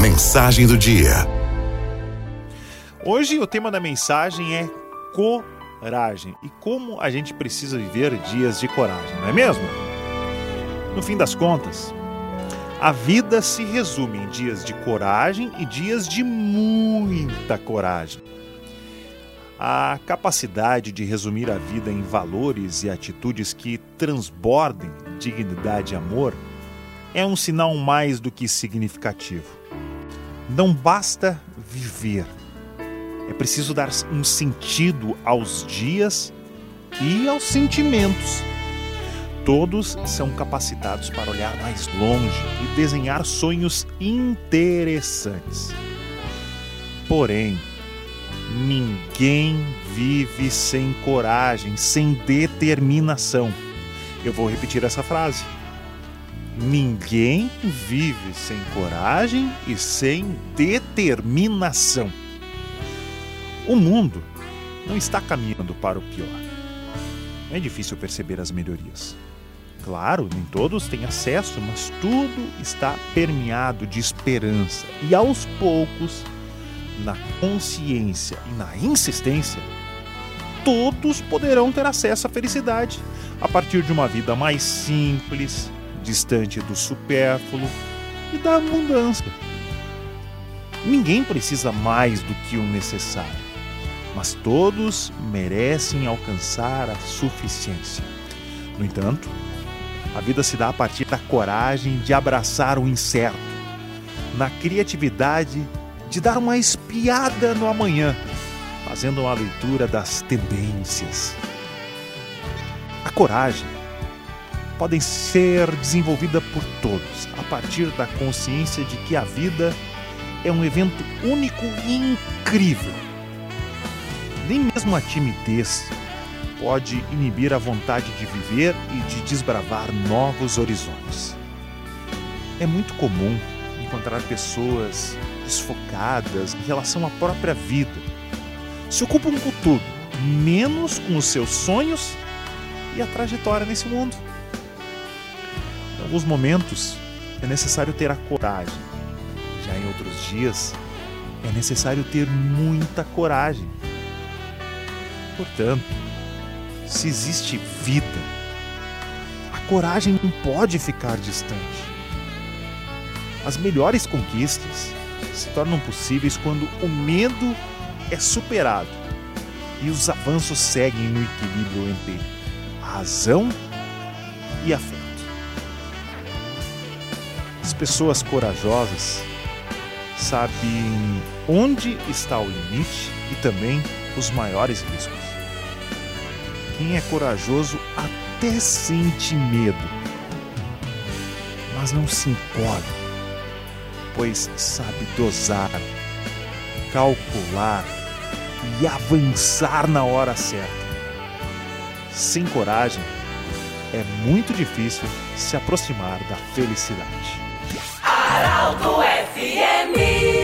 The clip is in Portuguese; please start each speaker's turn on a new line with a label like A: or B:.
A: Mensagem do dia.
B: Hoje o tema da mensagem é coragem e como a gente precisa viver dias de coragem, não é mesmo? No fim das contas, a vida se resume em dias de coragem e dias de muita coragem. A capacidade de resumir a vida em valores e atitudes que transbordem dignidade e amor é um sinal mais do que significativo. Não basta viver, é preciso dar um sentido aos dias e aos sentimentos. Todos são capacitados para olhar mais longe e desenhar sonhos interessantes. Porém, ninguém vive sem coragem, sem determinação. Eu vou repetir essa frase. Ninguém vive sem coragem e sem determinação. O mundo não está caminhando para o pior. É difícil perceber as melhorias. Claro, nem todos têm acesso, mas tudo está permeado de esperança. E aos poucos, na consciência e na insistência, todos poderão ter acesso à felicidade a partir de uma vida mais simples, distante do supérfluo e da abundância. Ninguém precisa mais do que o necessário, mas todos merecem alcançar a suficiência. No entanto, a vida se dá a partir da coragem de abraçar o incerto, na criatividade de dar uma espiada no amanhã, fazendo uma leitura das tendências. A coragem podem ser desenvolvida por todos a partir da consciência de que a vida é um evento único e incrível. Nem mesmo a timidez pode inibir a vontade de viver e de desbravar novos horizontes. É muito comum encontrar pessoas desfocadas em relação à própria vida. Se ocupam com tudo, menos com os seus sonhos e a trajetória nesse mundo. Alguns momentos é necessário ter a coragem, já em outros dias é necessário ter muita coragem. Portanto, se existe vida, a coragem não pode ficar distante. As melhores conquistas se tornam possíveis quando o medo é superado e os avanços seguem no equilíbrio entre a razão e a fé. As pessoas corajosas sabem onde está o limite e também os maiores riscos. Quem é corajoso até sente medo, mas não se encolhe, pois sabe dosar, calcular e avançar na hora certa. Sem coragem, é muito difícil se aproximar da felicidade.
C: Arauto FMI